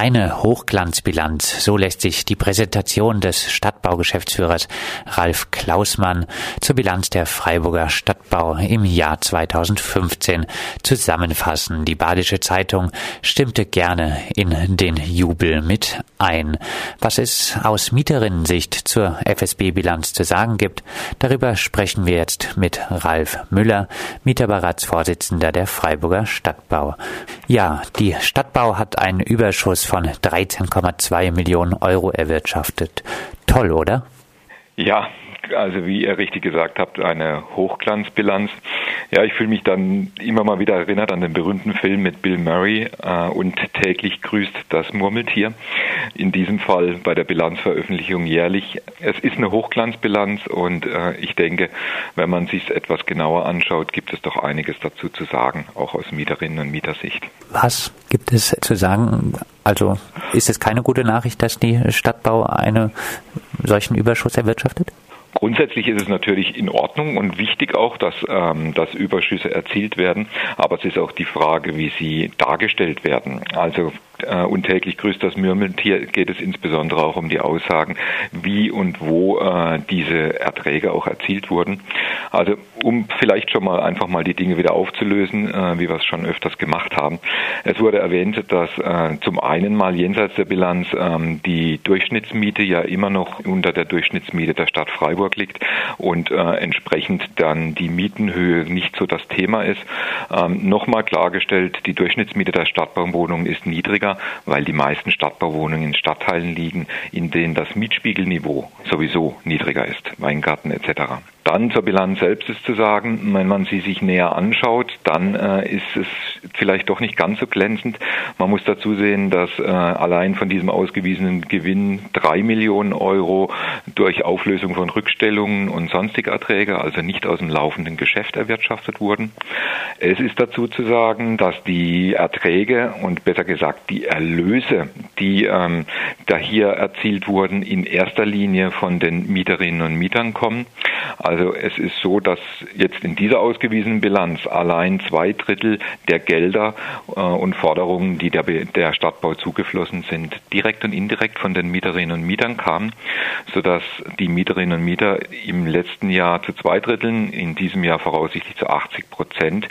Eine Hochglanzbilanz, so lässt sich die Präsentation des Stadtbaugeschäftsführers Ralf Klausmann zur Bilanz der Freiburger Stadtbau im Jahr 2015 zusammenfassen. Die Badische Zeitung stimmte gerne in den Jubel mit ein. Was es aus Mieterinnensicht zur FSB-Bilanz zu sagen gibt, darüber sprechen wir jetzt mit Ralf Müller, Mieterberatsvorsitzender der Freiburger Stadtbau. Ja, die Stadtbau hat einen Überschuss von 13,2 Millionen Euro erwirtschaftet. Toll, oder? Ja, also wie ihr richtig gesagt habt, eine Hochglanzbilanz. Ja, ich fühle mich dann immer mal wieder erinnert an den berühmten Film mit Bill Murray äh, und täglich grüßt das Murmeltier. In diesem Fall bei der Bilanzveröffentlichung jährlich. Es ist eine Hochglanzbilanz und äh, ich denke, wenn man sich etwas genauer anschaut, gibt es doch einiges dazu zu sagen, auch aus Mieterinnen und Mietersicht. Was gibt es zu sagen? Also ist es keine gute Nachricht, dass die Stadtbau einen solchen Überschuss erwirtschaftet? Grundsätzlich ist es natürlich in Ordnung und wichtig auch, dass, ähm, dass Überschüsse erzielt werden, aber es ist auch die Frage, wie sie dargestellt werden. Also äh, und täglich grüßt das Murmeltier geht es insbesondere auch um die Aussagen, wie und wo äh, diese Erträge auch erzielt wurden. Also um vielleicht schon mal einfach mal die Dinge wieder aufzulösen, äh, wie wir es schon öfters gemacht haben. Es wurde erwähnt, dass äh, zum einen mal jenseits der Bilanz ähm, die Durchschnittsmiete ja immer noch unter der Durchschnittsmiete der Stadt Freiburg liegt und äh, entsprechend dann die Mietenhöhe nicht so das Thema ist. Ähm, Nochmal klargestellt, die Durchschnittsmiete der Stadtbauwohnungen ist niedriger niedriger, weil die meisten Stadtbauwohnungen in Stadtteilen liegen, in denen das Mietspiegelniveau sowieso niedriger ist, Weingarten etc. Dann zur Bilanz selbst ist zu sagen, wenn man sie sich näher anschaut, dann äh, ist es vielleicht doch nicht ganz so glänzend. Man muss dazu sehen, dass äh, allein von diesem ausgewiesenen Gewinn drei Millionen Euro durch Auflösung von Rückstellungen und sonstige Erträge, also nicht aus dem laufenden Geschäft erwirtschaftet wurden. Es ist dazu zu sagen, dass die Erträge und besser gesagt die Erlöse, die ähm, da hier erzielt wurden, in erster Linie von den Mieterinnen und Mietern kommen. Also es ist so, dass jetzt in dieser ausgewiesenen Bilanz allein zwei Drittel der Gelder äh, und Forderungen, die der, der Stadtbau zugeflossen sind, direkt und indirekt von den Mieterinnen und Mietern kamen, sodass die Mieterinnen und Mieter im letzten Jahr zu zwei Dritteln, in diesem Jahr voraussichtlich zu 80 Prozent,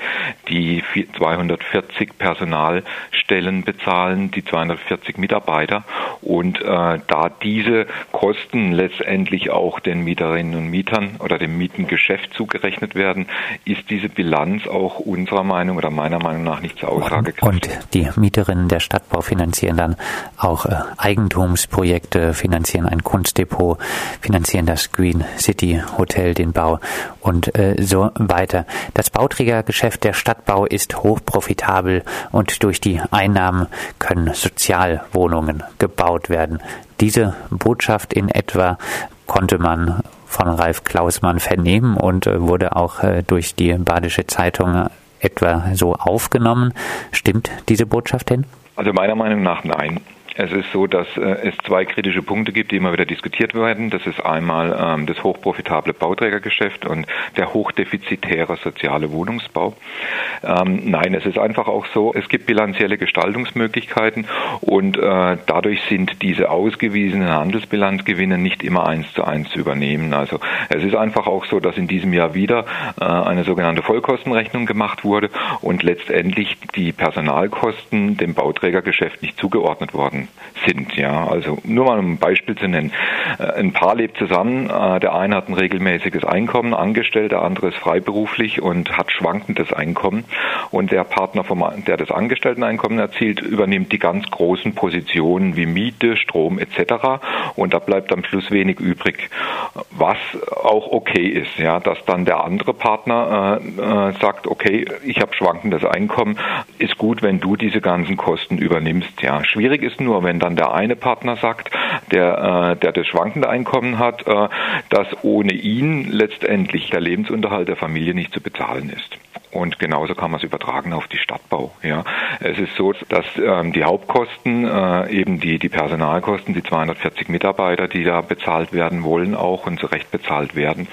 die 240 Personalstellen bezahlen, die 240 Mitarbeiter. Und äh, da diese Kosten letztendlich auch den Mieterinnen und Mietern oder dem Mietengeschäft zugerechnet werden, ist diese Bilanz auch unserer Meinung oder meiner Meinung nach nicht zur Aussage Und die Mieterinnen der Stadtbau finanzieren dann auch äh, Eigentumsprojekte, finanzieren ein Kunstdepot, finanzieren das Green City Hotel, den Bau und äh, so weiter. Das Bauträgergeschäft der Stadtbau ist hochprofitabel und durch die Einnahmen können Sozialwohnungen gebaut werden. Diese Botschaft in etwa konnte man von Ralf Klausmann vernehmen und äh, wurde auch äh, durch die Badische Zeitung etwa so aufgenommen. Stimmt diese Botschaft denn? Also meiner Meinung nach nein. Es ist so, dass äh, es zwei kritische Punkte gibt, die immer wieder diskutiert werden. Das ist einmal ähm, das hochprofitable Bauträgergeschäft und der hochdefizitäre soziale Wohnungsbau. Ähm, nein, es ist einfach auch so, es gibt bilanzielle Gestaltungsmöglichkeiten und äh, dadurch sind diese ausgewiesenen Handelsbilanzgewinne nicht immer eins zu eins zu übernehmen. Also es ist einfach auch so, dass in diesem Jahr wieder äh, eine sogenannte Vollkostenrechnung gemacht wurde und letztendlich die Personalkosten dem Bauträgergeschäft nicht zugeordnet worden sind. Ja, also nur mal um ein Beispiel zu nennen. Äh, ein Paar lebt zusammen, äh, der eine hat ein regelmäßiges Einkommen, angestellt, der andere ist freiberuflich und hat schwankendes Einkommen. Und der Partner, vom, der das Angestellteneinkommen erzielt, übernimmt die ganz großen Positionen wie Miete, Strom etc. Und da bleibt am Schluss wenig übrig. Was auch okay ist, ja, dass dann der andere Partner äh, äh, sagt, okay, ich habe schwankendes Einkommen, ist gut, wenn du diese ganzen Kosten übernimmst. Ja, schwierig ist nur, wenn dann der eine Partner sagt, der, äh, der das schwankende Einkommen hat, äh, dass ohne ihn letztendlich der Lebensunterhalt der Familie nicht zu bezahlen ist. Und genauso kann man es übertragen auf die Stadtbau. Ja. Es ist so, dass ähm, die Hauptkosten, äh, eben die, die Personalkosten, die 240 Mitarbeiter, die da bezahlt werden wollen auch und zu Recht bezahlt werden,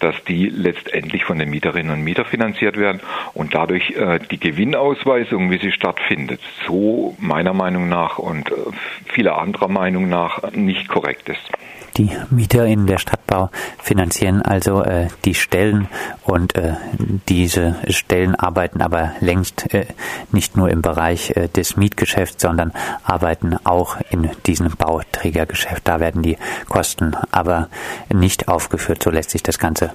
dass die letztendlich von den Mieterinnen und Mietern finanziert werden und dadurch äh, die Gewinnausweisung, wie sie stattfindet, so meiner Meinung nach und äh, vieler anderer Meinung nach nicht korrekt ist. Die Mieter in der Stadtbau finanzieren also äh, die Stellen und äh, diese Stellen arbeiten aber längst äh, nicht nur im Bereich äh, des Mietgeschäfts, sondern arbeiten auch in diesem Bauträgergeschäft. Da werden die Kosten aber nicht aufgeführt. So lässt sich das Ganze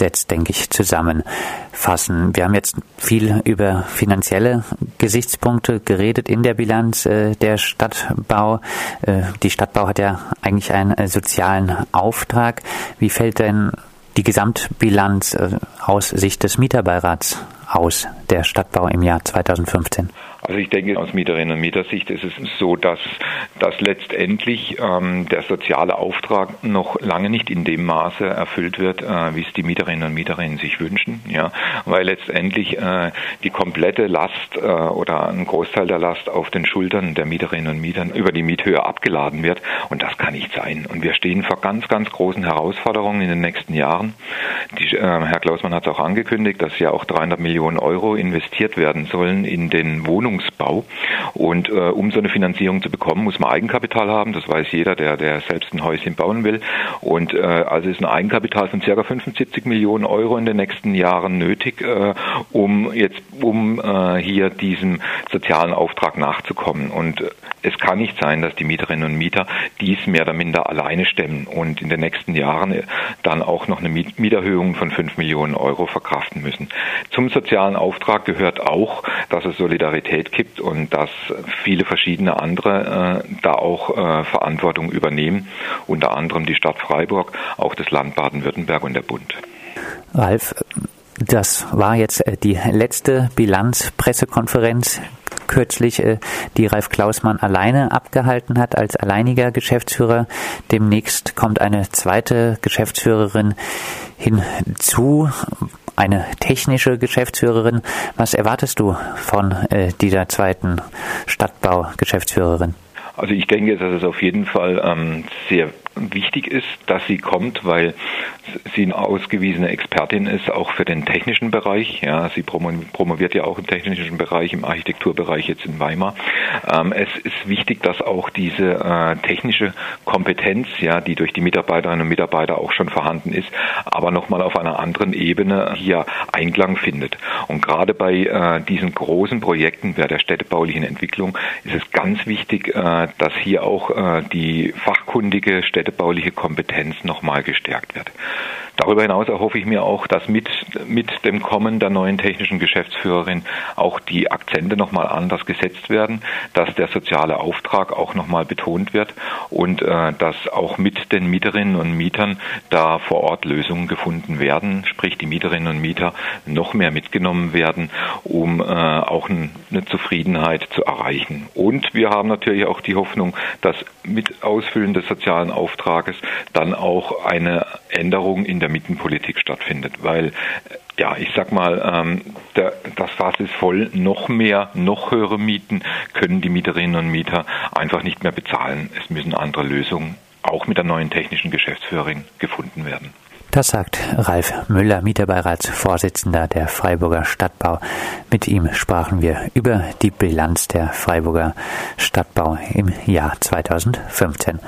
jetzt, denke ich, zusammenfassen. Wir haben jetzt viel über finanzielle Gesichtspunkte geredet in der Bilanz äh, der Stadtbau. Äh, die Stadtbau hat ja eigentlich ein soziales sozialen Auftrag. Wie fällt denn die Gesamtbilanz äh, aus Sicht des Mieterbeirats aus der Stadtbau im Jahr 2015? Also ich denke, aus Mieterinnen und Mietersicht ist es so, dass, dass letztendlich ähm, der soziale Auftrag noch lange nicht in dem Maße erfüllt wird, äh, wie es die Mieterinnen und Mieter sich wünschen. Ja? Weil letztendlich äh, die komplette Last äh, oder ein Großteil der Last auf den Schultern der Mieterinnen und Mieter über die Miethöhe abgeladen wird. Und das kann nicht sein. Und wir stehen vor ganz, ganz großen Herausforderungen in den nächsten Jahren. Die, äh, Herr Klausmann hat es auch angekündigt, dass ja auch 300 Millionen Euro investiert werden sollen in den Wohnungen Wohnungsbau. Und äh, um so eine Finanzierung zu bekommen, muss man Eigenkapital haben. Das weiß jeder, der, der selbst ein Häuschen bauen will. Und äh, also ist ein Eigenkapital von ca. 75 Millionen Euro in den nächsten Jahren nötig, äh, um jetzt um äh, hier diesem sozialen Auftrag nachzukommen. Und äh, es kann nicht sein, dass die Mieterinnen und Mieter dies mehr oder minder alleine stemmen und in den nächsten Jahren äh, dann auch noch eine Mieterhöhung von 5 Millionen Euro verkraften müssen. Zum sozialen Auftrag gehört auch, dass es Solidarität gibt und dass viele verschiedene andere äh, da auch äh, Verantwortung übernehmen, unter anderem die Stadt Freiburg, auch das Land Baden-Württemberg und der Bund. Ralf, das war jetzt äh, die letzte Bilanzpressekonferenz kürzlich, äh, die Ralf Klausmann alleine abgehalten hat als alleiniger Geschäftsführer. Demnächst kommt eine zweite Geschäftsführerin hinzu eine technische Geschäftsführerin. Was erwartest du von äh, dieser zweiten Stadtbau-Geschäftsführerin? Also ich denke, dass es auf jeden Fall ähm, sehr wichtig ist, dass sie kommt, weil sie eine ausgewiesene Expertin ist, auch für den technischen Bereich. Ja, sie promoviert ja auch im technischen Bereich, im Architekturbereich jetzt in Weimar. Ähm, es ist wichtig, dass auch diese äh, technische Kompetenz, ja, die durch die Mitarbeiterinnen und Mitarbeiter auch schon vorhanden ist, aber nochmal auf einer anderen Ebene hier Einklang findet. Und gerade bei äh, diesen großen Projekten bei der städtebaulichen Entwicklung ist es ganz wichtig, äh, dass hier auch äh, die fachkundige Städte städtebauliche Kompetenz nochmal gestärkt wird. Darüber hinaus erhoffe ich mir auch, dass mit, mit dem Kommen der neuen technischen Geschäftsführerin auch die Akzente nochmal anders gesetzt werden, dass der soziale Auftrag auch nochmal betont wird und äh, dass auch mit den Mieterinnen und Mietern da vor Ort Lösungen gefunden werden, sprich die Mieterinnen und Mieter noch mehr mitgenommen werden, um äh, auch eine Zufriedenheit zu erreichen. Und wir haben natürlich auch die Hoffnung, dass mit Ausfüllen des sozialen Auftrages dann auch eine Änderung in der Mietenpolitik stattfindet, weil ja, ich sag mal, ähm, der, das Fass ist voll. Noch mehr, noch höhere Mieten können die Mieterinnen und Mieter einfach nicht mehr bezahlen. Es müssen andere Lösungen auch mit der neuen technischen Geschäftsführerin gefunden werden. Das sagt Ralf Müller, Mieterbeiratsvorsitzender der Freiburger Stadtbau. Mit ihm sprachen wir über die Bilanz der Freiburger Stadtbau im Jahr 2015.